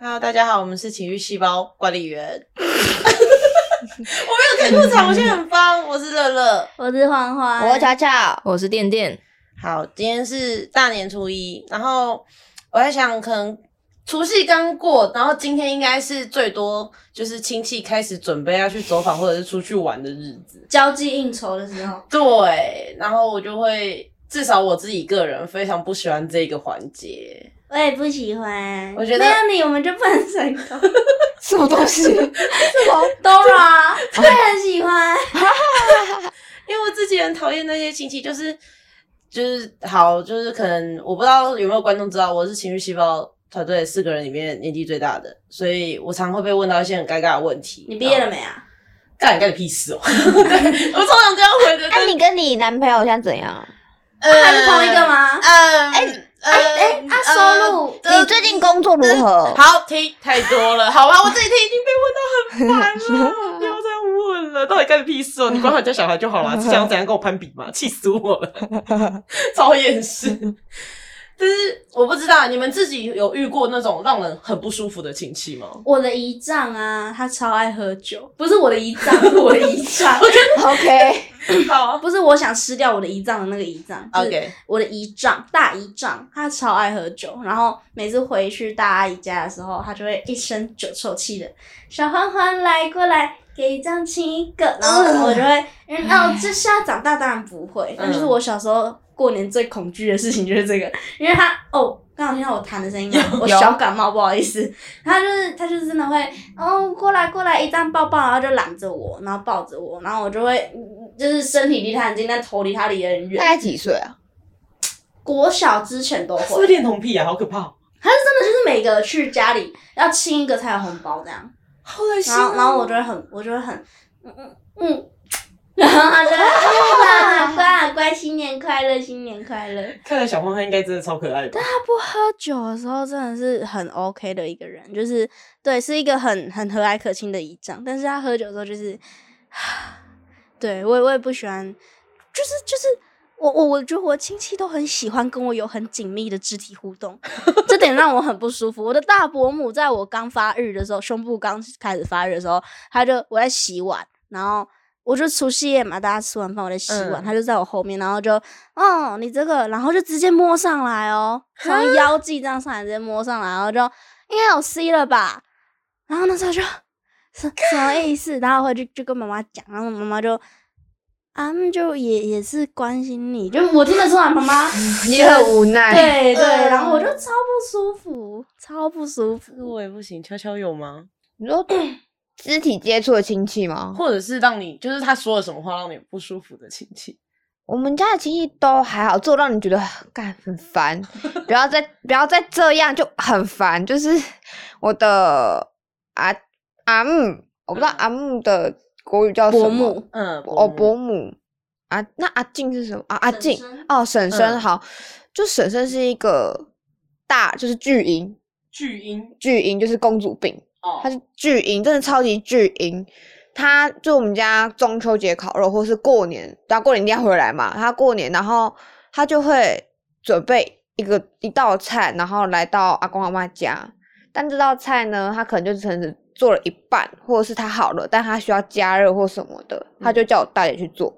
Hello，大家好，我们是情绪细胞管理员。我没有开过场，我现在很方。我是乐乐，我是欢欢，我是巧巧，我是电电。好，今天是大年初一，然后我在想，可能除夕刚过，然后今天应该是最多就是亲戚开始准备要去走访或者是出去玩的日子，交际应酬的时候。对，然后我就会，至少我自己个人非常不喜欢这个环节。我也不喜欢，我觉得没有你我们就不能成功。什么东西？什么？Dora 我也很喜欢，因为我自己很讨厌那些亲戚，就是就是好，就是可能我不知道有没有观众知道，我是情绪细胞团队四个人里面年纪最大的，所以我常会被问到一些很尴尬的问题。你毕业了没啊？干你干你屁事哦！我通常这样回的。那、你跟你男朋友现在怎样？呃还是同一个？吗？嗯，哎哎哎，他收入呃你最近工作如何？好听太多了，好吧，我这几天已经被问到很烦了，不要再问了，到底干你屁事哦？你管好你家小孩就好了，是想怎样跟我攀比吗？气死我了，超厌世。但是我不知道你们自己有遇过那种让人很不舒服的亲戚吗？我的姨丈啊，他超爱喝酒，不是我的姨丈，是我的姨丈，OK，好。不是我想吃掉我的胰脏的那个姨丈是，OK，我的姨丈，大姨丈，他超爱喝酒，然后每次回去大阿姨家的时候，他就会一身酒臭气的，小欢欢来过来，给姨丈亲一个，然后我就会，因为哦，这下长大当然不会，但就是我小时候过年最恐惧的事情就是这个，因为他哦。刚好听到我痰的声音吗？我小感冒，不好意思。他就是他就是真的会哦过来过来一旦抱抱，然后就揽着我，然后抱着我，然后我就会嗯就是身体离他很近，但头离他离得很远大。概几岁啊？国小之前都会，是不是恋童癖啊？好可怕哦，他是真的就是每个去家里要亲一个才有红包这样，好恶心哦。然后然后我就会很我就会很嗯嗯嗯，然后他就会啊好乖好乖，新年快乐新年快乐。看来小胖他应该真的超可爱的但。他不喝酒的时候真的是很 OK 的一个人，就是对是一个很很和蔼可亲的姨丈，但是他喝酒的时候就是，对我也我也不喜欢，就是就是我我我觉得我亲戚都很喜欢跟我有很紧密的肢体互动，这点让我很不舒服。我的大伯母在我刚发育的时候，胸部刚开始发育的时候，他就我在洗碗，然后。我就除夕夜嘛，大家吃完饭我在洗碗，嗯他就在我后面，然后就，哦，你这个，然后就直接摸上来哦，从腰际这样上来，直接摸上来，然后就应该有 C 了吧？然后那时候就什什么意思？然后回去就跟妈妈讲，然后妈妈就啊，嗯就也也是关心你，就我听得出来妈妈 你很无奈。对对，嗯然后我就超不舒服，超不舒服。我也不行，悄悄有吗？你说肢体接触的亲戚吗？或者是让你，就是他说了什么话让你不舒服的亲戚？我们家的亲戚都还好，做让你觉得干很烦，不要再不要再这样，就很烦。就是我的阿阿姆，我不知道阿姆的国语叫什么。伯母，嗯，哦，伯母啊，那阿静是什么啊？阿静哦，婶婶嗯好，就婶婶是一个大，就是巨婴，巨婴巨婴就是公主病，哦她是巨婴，真的超级巨婴。他就我们家中秋节烤肉，或是过年，然后过年一定要回来嘛。他过年，然后他就会准备一个一道菜，然后来到阿公阿妈家。但这道菜呢，他可能就只是做了一半，或者是他好了，但他需要加热或什么的，他就叫我大姐去做。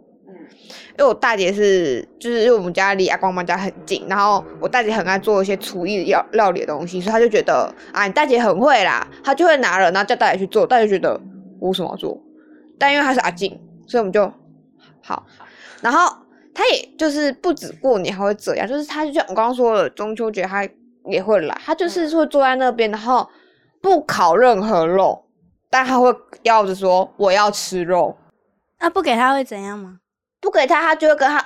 嗯因为我大姐是，就是因为我们家离阿公阿妈家很近，然后我大姐很爱做一些厨艺料料理的东西，所以她就觉得啊，你大姐很会啦，她就会拿了，然后叫大姐去做，大姐觉得我为什么要做？但因为她是阿静，所以我们就好。然后她也就是不止过年还会这样，就是她就像我刚刚说的，中秋节她也会来，她就是会坐在那边，然后不烤任何肉，但她会要着说我要吃肉。那不给他会怎样吗？不给她，她就会跟她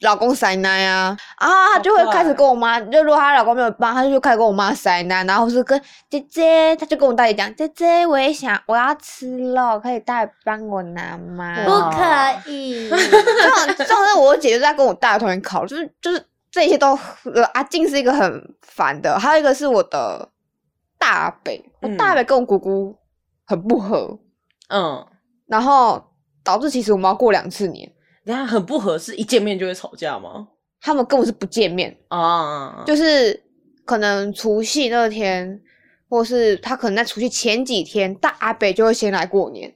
老公塞奶啊，然后她就会开始跟我妈，就如果她老公没有帮，她就开始跟我妈塞奶，然后是跟姐姐，她就跟我大姐讲，姐姐我也想我要吃肉，可以大姐帮我拿吗？不可以。这种这种是我姐就在跟我大同学考，就是就是这些都呃阿静是一个很烦的，还有一个是我的大北，我嗯大北跟我姑姑很不合，嗯，然后导致其实我们要过两次年，等一下很不合适，一见面就会吵架吗？他们根本是不见面。啊，就是可能除夕那天，或是他可能在除夕前几天，大阿北就会先来过年，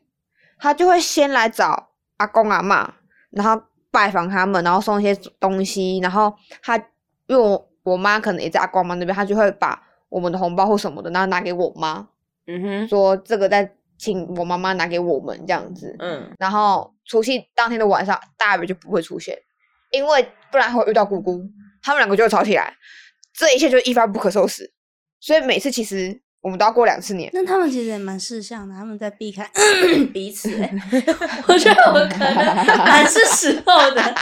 他就会先来找阿公阿妈，然后拜访他们，然后送一些东西，然后他因为我我妈可能也在阿公阿嬷那边，他就会把我们的红包或什么的，然后拿给我妈，嗯哼，说这个再请我妈妈拿给我们这样子。嗯，然后除夕当天的晚上，大鱼就不会出现，因为不然会遇到姑姑，他们两个就会吵起来，这一切就一发不可收拾。所以每次其实我们都要过两次年。那他们其实也蛮识相的，他们在避开 彼此、欸。我觉得我可能蛮是时候的。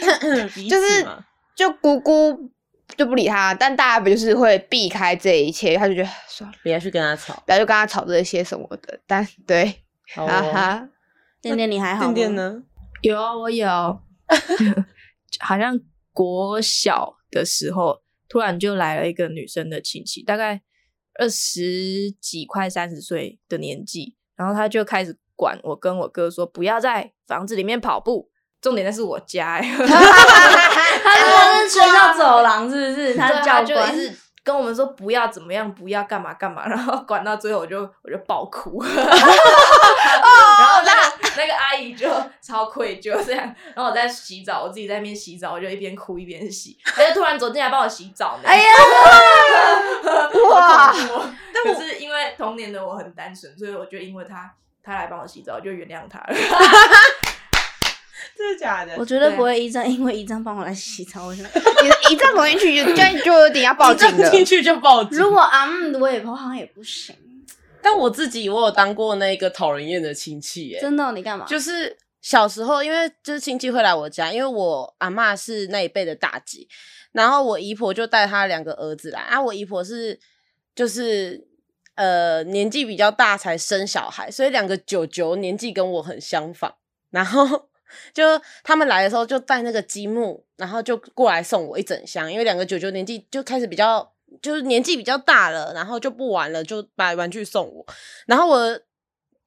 就是就姑姑就不理他，但大家不就是会避开这一切，他就觉得算了，不要去跟他吵。不要就跟他吵这些什么的。但对，哈哈，念念你还好吗？店店？呢？有啊，我有，好像国小的时候，突然就来了一个女生的亲戚，大概二十几快三十岁的年纪，然后他就开始管我跟我哥说，不要在房子里面跑步。重点那是我家、欸，他说是追到走廊，是不是？他对是教官跟我们说不要怎么样，不要干嘛干嘛，然后管到最后我就我就爆哭，然后那个那个阿姨就超愧疚这样，然后我在洗澡，我自己在那边洗澡，我就一边哭一边洗，他就突然走进来帮我洗澡呢，哎呀，哇好恐怖哦可是因为童年的我很单纯，所以我就因为他他来帮我洗澡，我就原谅他了。真的假的？我绝对不会一张，因为一张帮我来洗澡。我想，你 一站走进去就就就有点要报警了。进去就报警。如果啊，嗯我也不好像也不行。但我自己，我有当过那个讨人厌的亲戚，耶，真的哦，你干嘛？就是小时候，因为就是亲戚会来我家，因为我阿嬷是那一辈的大姐，然后我姨婆就带她两个儿子来啊。我姨婆是就是呃年纪比较大才生小孩，所以两个舅舅年纪跟我很相仿，然后。就他们来的时候，就带那个积木，然后就过来送我一整箱，因为两个九九年纪就开始比较，就是年纪比较大了，然后就不玩了，就把玩具送我。然后我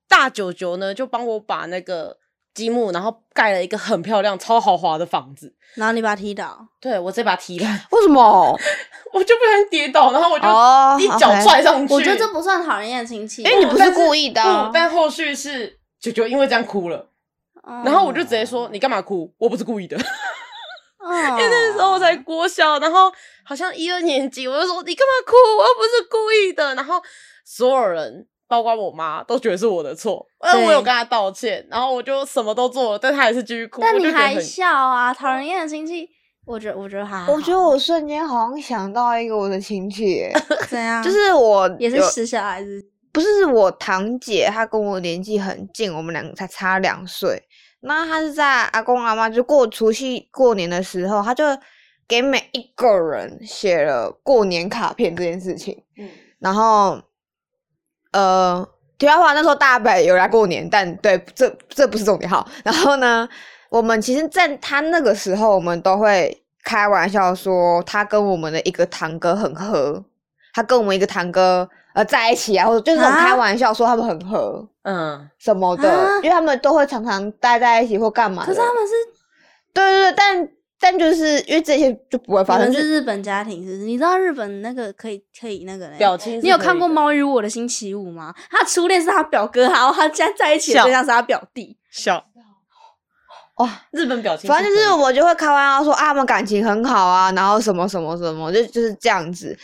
大九九呢，就帮我把那个积木，然后盖了一个很漂亮、超豪华的房子。然后你把他踢倒，对我这把踢倒，为什么？我就不小心跌倒，然后我就哦一脚踹上去。我觉得这不算讨人厌的亲戚。因为你不是故意的啊不，但后续是九九因为这样哭了，嗯，然后我就直接说：“你干嘛哭？我不是故意的。”嗯，因为那时候我才国小，然后好像一二年级，我就说你干嘛哭？我又不是故意的。然后所有人，包括我妈，都觉得是我的错。呃，对我有跟她道歉，然后我就什么都做了，但她还是继续哭。但你还笑啊，讨人厌的亲戚，我觉得我觉得还好。我觉得我瞬间好像想到一个我的亲戚 耶，怎样？就是我也是私小孩子，不是我堂姐，她跟我年纪很近，我们两个才差两岁。那他是在阿公阿妈就过除夕过年的时候，他就给每一个人写了过年卡片这件事情。嗯然后，呃，题外话，那时候大北有来过年，但对，这这不是重点。哈，然后呢，我们其实在他那个时候，我们都会开玩笑说，他跟我们的一个堂哥很合，他跟我们一个堂哥呃在一起啊，或者就是这种啊开玩笑说他们很合嗯，什么的，啊因为他们都会常常待在一起或干嘛的。可是他们是对对对，但但就是因为这些就不会发生，们就是日本家庭，是不是？你知道日本那个可以可以那个嘞？表情你有看过《猫与我的星期五》吗？他初恋是他表哥，然后他现在在一起的笑对象是他表弟。笑哇。日本表情，反正就是我就会开玩笑说啊，他们感情很好啊，然后什么什么什么，就就是这样子。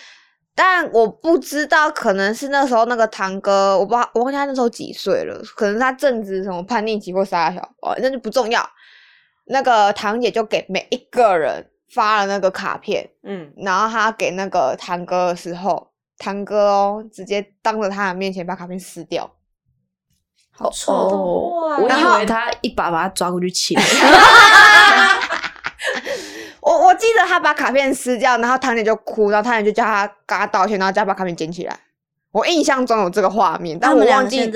但我不知道，可能是那时候那个堂哥，我不知道，我忘记他那时候几岁了，可能他正值什么叛逆期或啥小，哦，那就不重要。那个堂姐就给每一个人发了那个卡片，嗯，然后他给那个堂哥的时候，堂哥哦直接当着他的面前把卡片撕掉。好臭！哦，我然后以为他一把把他抓过去亲。记得他把卡片撕掉，然后堂姐就哭，然后堂姐就叫他跟他道歉，然后叫他把卡片捡起来。我印象中有这个画面，但我忘记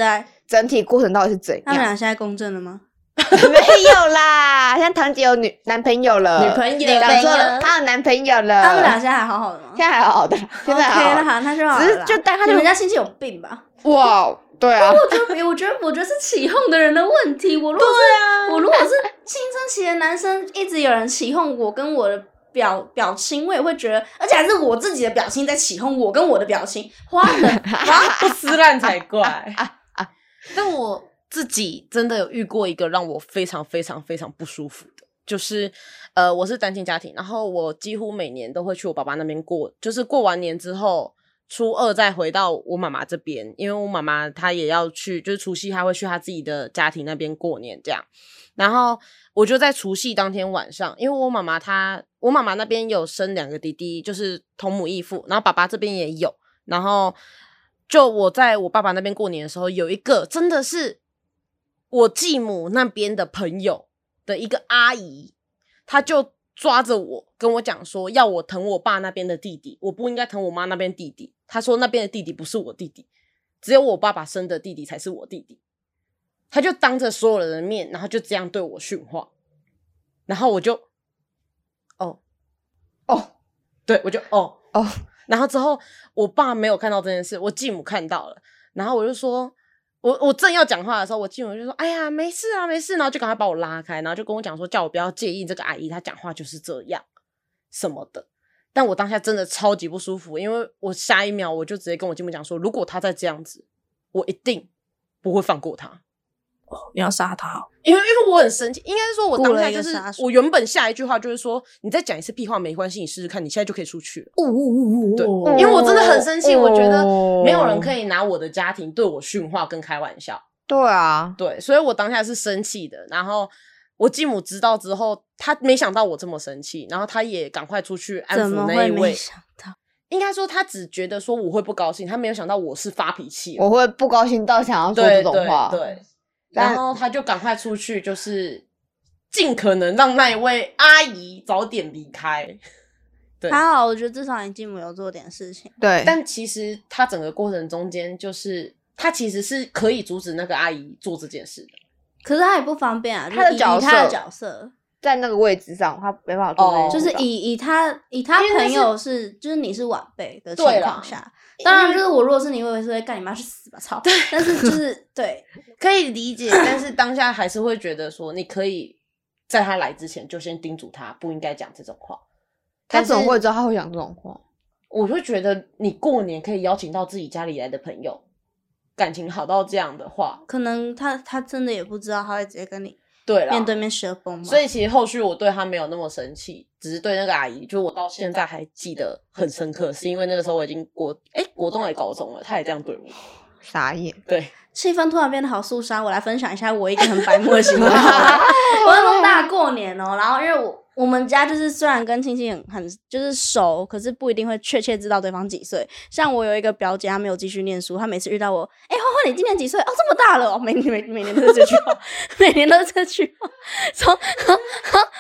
整体过程到底是怎他们样。俩现在公正了吗？没有啦，现在堂姐有女男朋友了，女朋友讲错了，女朋友她有男朋友了。他们俩现在还好好的吗现在还好好的，现在好了，好，那就好只是。就但他就你们家亲戚有病吧？哇，对啊，我觉得，我觉得，我觉得是起哄的人的问题。我如果是，我如果是青春期的男生，一直有人起哄我跟我的表表情，我也会觉得，而且还是我自己的表情在起哄，我跟我的表情，花人啊，不撕烂才怪。但我自己真的有遇过一个让我非常非常非常不舒服的，就是呃，我是单亲家庭，然后我几乎每年都会去我爸爸那边过，就是过完年之后。初二再回到我妈妈这边，因为我妈妈她也要去，就是除夕她会去她自己的家庭那边过年这样。然后我就在除夕当天晚上，因为我妈妈她，我妈妈那边有生两个弟弟，就是同母异父，然后爸爸这边也有。然后就我在我爸爸那边过年的时候，有一个真的是我继母那边的朋友的一个阿姨，她就。抓着我跟我讲说，要我疼我爸那边的弟弟，我不应该疼我妈那边弟弟。他说那边的弟弟不是我弟弟，只有我爸爸生的弟弟才是我弟弟。他就当着所有人的面，然后就这样对我训话，然后我就，哦，哦，对我就哦哦，然后之后我爸没有看到这件事，我继母看到了，然后我就说。我我正要讲话的时候，我继母就说：“哎呀，没事啊，没事。”然后就赶快把我拉开，然后就跟我讲说：“叫我不要介意这个阿姨，她讲话就是这样什么的。”但我当下真的超级不舒服，因为我下一秒我就直接跟我继母讲说：“如果她再这样子，我一定不会放过她。”你要杀他？因为因为我很生气，应该是说我当下就是我原本下一句话就是说，你再讲一次屁话没关系，你试试看，你现在就可以出去了。对，因为我真的很生气，我觉得没有人可以拿我的家庭对我训话跟开玩笑。对啊，对，所以我当下是生气的。然后我继母知道之后，他没想到我这么生气，然后他也赶快出去安抚那一位。应该说他只觉得说我会不高兴，他没有想到我是发脾气，我会不高兴到想要说这种话。对。然后他就赶快出去，就是尽可能让那一位阿姨早点离开。对，还好，我觉得至少你继母有做点事情。对，但其实他整个过程中间，就是他其实是可以阻止那个阿姨做这件事的。可是他也不方便啊，他的角色，他的角色在那个位置上，他没办法做。就是以以他以他朋友是，就是你是晚辈的情况下。当然，就是我如果是你，我也是会干你妈去死吧，操！对但是就是 对，可以理解，但是当下还是会觉得说，你可以在他来之前就先叮嘱他不应该讲这种话。他怎么会知道他会讲这种话？我就觉得你过年可以邀请到自己家里来的朋友，感情好到这样的话，可能他他真的也不知道他会直接跟你。对，面对面舌崩嘛。所以其实后续我对他没有那么生气，只是对那个阿姨，就我到现在还记得很深刻，是因为那个时候我已经国哎国中还高中了，他也这样对我，傻眼。对，气氛突然变得好肃杀。我来分享一下我一个很白目的行为。我那么大过年哦，然后因为我。我们家就是虽然跟亲戚很很就是熟，可是不一定会确切知道对方几岁。像我有一个表姐，她没有继续念书，她每次遇到我，哎，花花，你今年几岁？哦，这么大了哦，每每每年都是这句话，每年都是这句话。从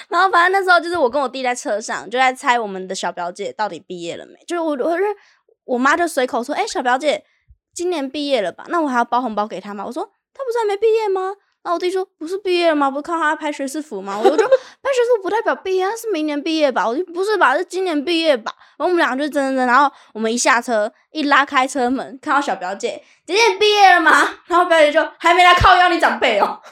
然后反正那时候就是我跟我弟在车上，就在猜我们的小表姐到底毕业了没。就是我我是我妈就随口说，哎，小表姐今年毕业了吧？那我还要包红包给她吗？我说她不是还没毕业吗？然后我弟说：“不是毕业了吗？不是看她拍学士服吗？”我就大学士服不代表毕业，是明年毕业吧？我就不是吧？是今年毕业吧？然后我们两个就争争，然后我们一下车，一拉开车门，看到小表姐，今年毕业了吗？然后表姐就还没来靠邀你长辈哦。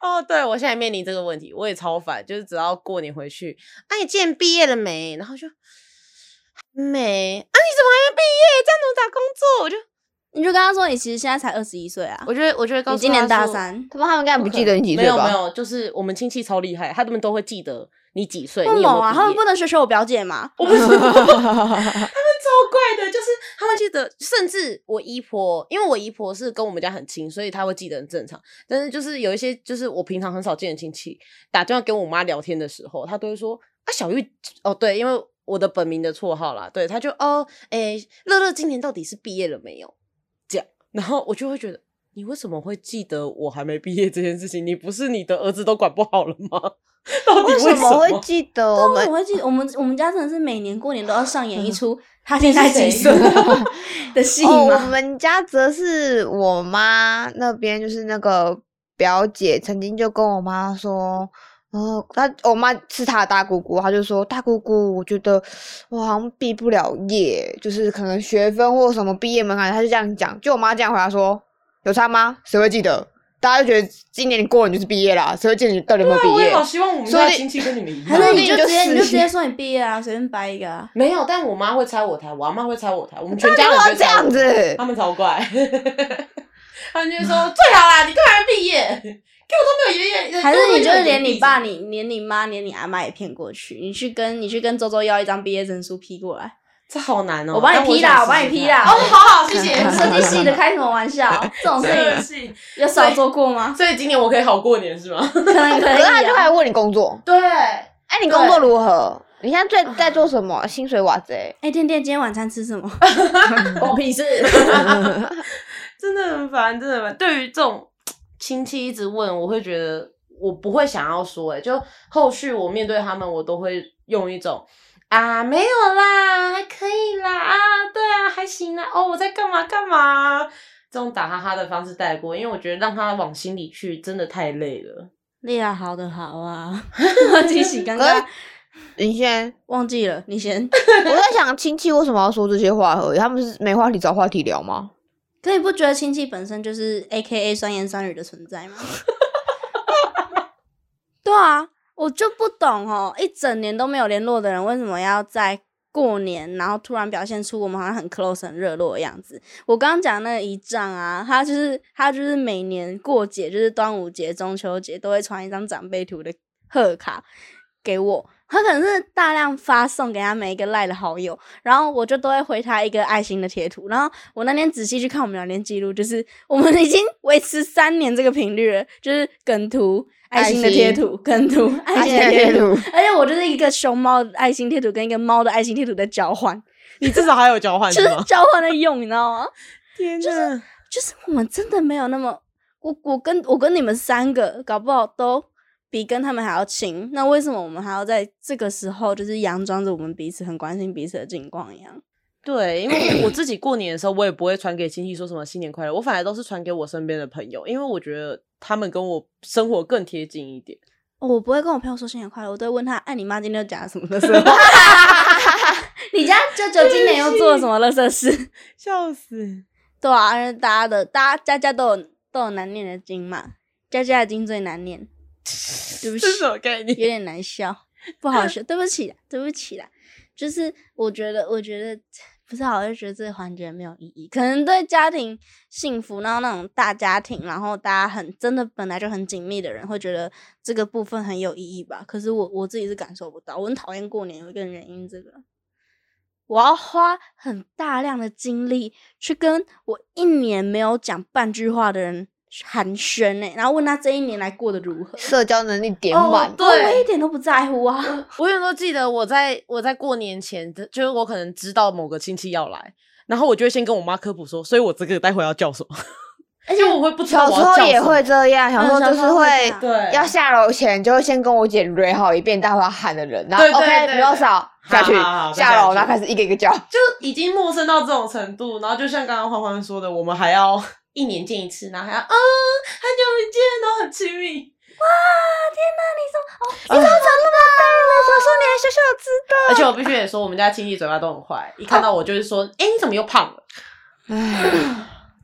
哦，对，我现在面临这个问题，我也超烦，就是只要过年回去，啊，你今年毕业了没？然后就没啊？你怎么还没毕业？这样怎么找工作？我就。你就跟他说，你其实现在才二十一岁啊！我觉得，我觉得你今年大三，他们他们应该不记得你几岁吧？没有没有，就是我们亲戚超厉害，他们都会记得你几岁。不猛啊！他们不能学学我表姐吗？我不是，他们超怪的，就是他们记得，甚至我姨婆，因为我姨婆是跟我们家很亲，所以他会记得很正常。但是就是有一些，就是我平常很少见的亲戚打电话跟我妈聊天的时候，他都会说啊，小玉哦，对，因为我的本名的绰号啦，对，他就哦，哎，乐乐今年到底是毕业了没有？然后我就会觉得，你为什么会记得我还没毕业这件事情？你不是你的儿子都管不好了吗？到底为什么会记得？我们会记得 我们我们家真的是每年过年都要上演一出 他现在几岁的戏吗？我们家则是我妈那边就是那个表姐曾经就跟我妈说。哦，他我妈是他的大姑姑，他就说大姑姑，我觉得我好像毕不了业，就是可能学分或什么毕业门槛，他就这样讲。就我妈这样回答说，有差吗？谁会记得？大家就觉得今年你过完就是毕业啦，谁会见你到底有没有毕业也？好希望我们说不定家亲戚跟你们一还是样。你就直接你就直接说你毕业啊，随便掰一个啊。没有，但我妈会拆我台，我阿妈会拆我台，我们全家人就会拆我样子他们超怪，他们就说最好啦，你干嘛毕业？给我都没有爷爷，还是你就是连你爸、你连你妈、连你阿妈也骗过去，你去跟你去跟周周要一张毕业证书批过来，这好难哦。我帮你但批啦我帮你批啦哦，好好，谢谢。设计系的开什么玩笑？这种事情情，有少做过吗？所以今年我可以好过年是吗？可能可以可是他就开啊。始问你工作，对，哎，你工作如何？你现在最在做什么？薪水哇塞！哎，天天今天晚餐吃什么？关我屁事。真的很烦，真的很烦。对于这种亲戚一直问，我会觉得我不会想要说、欸，就后续我面对他们，我都会用一种啊没有啦，还可以啦，啊对啊，还行啦，哦我在干嘛干嘛，这种打哈哈的方式带过，因为我觉得让他往心里去真的太累了。丽啊好的好啊，惊喜刚刚你先，忘记了，你先。我在想亲戚为什么要说这些话而已？他们是没话题找话题聊吗？你不觉得亲戚本身就是 A K A 酸言酸语的存在吗？对啊，我就不懂哦，一整年都没有联络的人，为什么要在过年，然后突然表现出我们好像很 close、很热络的样子？我刚刚讲那个姨丈啊，他就是他就是每年过节，就是端午节、中秋节都会传一张长辈图的贺卡给我。他可能是大量发送给他每一个赖的好友，然后我就都会回他一个爱心的贴图。然后我那天仔细去看我们聊天记录，就是我们已经维持三年这个频率了，就是梗图、爱心的贴图、梗图、爱心的贴图。而且我就是一个熊猫的爱心贴图跟一个猫的爱心贴图的交换，你至少还有交换 就是是吗？交换的用，你知道吗？天哪！就是我们真的没有那么，我我跟我跟你们三个搞不好都比跟他们还要亲，那为什么我们还要在这个时候就是佯装着我们彼此很关心彼此的近况一样？对，因为 我自己过年的时候，我也不会传给亲戚说什么新年快乐，我反而都是传给我身边的朋友，因为我觉得他们跟我生活更贴近一点。哦我不会跟我朋友说新年快乐，我都会问他：“哎、你妈今天又讲了什么乐色话？你家舅舅今年又做了什么乐色事？笑死！对啊，大家的大家家家都有都有难念的经嘛，家家的经最难念。对不起这，是什么概念？有点难笑，不好 笑，对不起啦，对不起啦。就是我觉得，我觉得不是好，我就觉得这个环节没有意义。可能对家庭幸福，然后那种大家庭，然后大家很真的本来就很紧密的人，会觉得这个部分很有意义吧。可是我我自己是感受不到，我很讨厌过年有一个原因，这个我要花很大量的精力去跟我一年没有讲半句话的人寒暄呢、然后问他这一年来过得如何。社交能力点哦满，对我一点都不在乎啊。我有时候记得我在我在过年前，就是我可能知道某个亲戚要来，然后我就会先跟我妈科普说，所以我这个待会要叫什么，而且我会不知道小时我叫什么候也会这样，小时候嗯就是会对。要下楼前就会先跟我姐蕊好一遍待会要喊的人，然后对对 OK 对比较少下去好好好下楼，然后开始一个一个叫。就已经陌生到这种程度，然后就像刚刚欢欢说的，我们还要一年见一次，然后还要嗯很久没见，然后很亲密。你怎么长那么大了？怎么说你还小小的知道？而且我必须得说，我们家亲戚嘴巴都很坏，一看到我就是说，哎、你怎么又胖了？唉，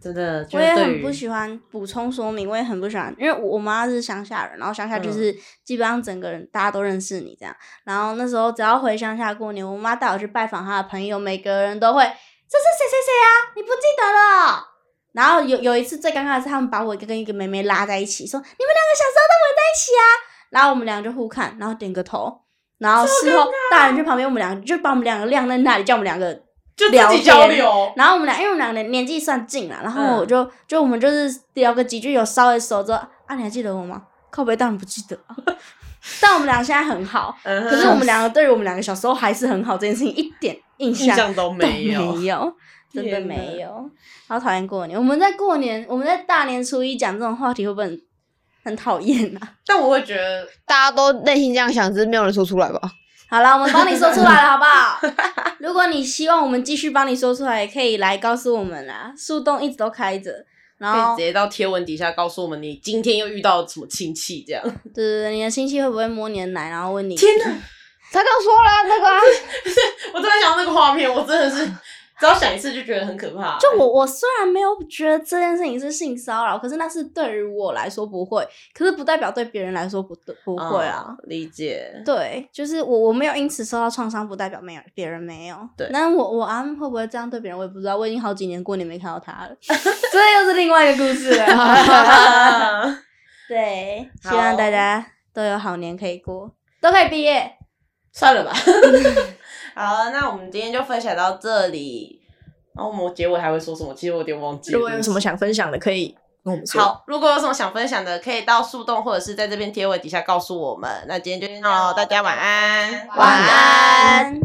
真的，我也很不喜欢补充说明，我也很不喜欢，因为我我妈是乡下人，然后乡下就是基本上整个人大家都认识你这样。然后那时候只要回乡下过年，我妈带我去拜访她的朋友，每个人都会这是谁谁谁啊？你不记得了？然后有有一次最尴尬的是，他们把我跟一个妹妹拉在一起，说你们两个小时候都玩在一起啊。然后我们两个就互看，然后点个头，然后事后大人去旁边，我们两个就把我们两个晾在那里，叫我们两个就聊自己交流。然后我们俩，因为我们两个年纪算近了，然后嗯我就、就我们就是聊个几句，有稍微熟之后，啊，你还记得我吗？靠北当然不记得啊，但我们俩现在很好，可是我们两个对于我们两个小时候还是很好这件事情一点印印象象都都没有。没有，真的没有。好讨厌过年，我们在过年，我们在大年初一讲这种话题，会不会很很讨厌啊？但我会觉得，大家都内心这样想，只是没有人说出来吧？好了，我们帮你说出来了，好不好？如果你希望我们继续帮你说出来，也可以来告诉我们啦。树洞一直都开着，然后可以直接到贴文底下告诉我们你今天又遇到什么亲戚这样。对对对，你的亲戚会不会摸你的奶，然后问你？天哪！他刚说了那个啊，我突然想到那个画面，我真的是只要想一次就觉得很可怕。就我我虽然没有觉得这件事情是性骚扰，可是那是对于我来说不会，可是不代表对别人来说不不会啊。嗯理解。对，就是我我没有因此受到创伤，不代表没有别人没有。对但我我阿会不会这样对别人，我也不知道。我已经好几年过年没看到他了，这又是另外一个故事了。对，希望大家都有好年可以过，都可以毕业。算了吧。好，那我们今天就分享到这里。然后我们结尾还会说什么？其实我有点忘记了。如果有什么想分享的，可以跟我们说。好，如果有什么想分享的，可以到树洞或者是在这边贴文底下告诉我们。那今天就先这样喽，大家晚安，晚安。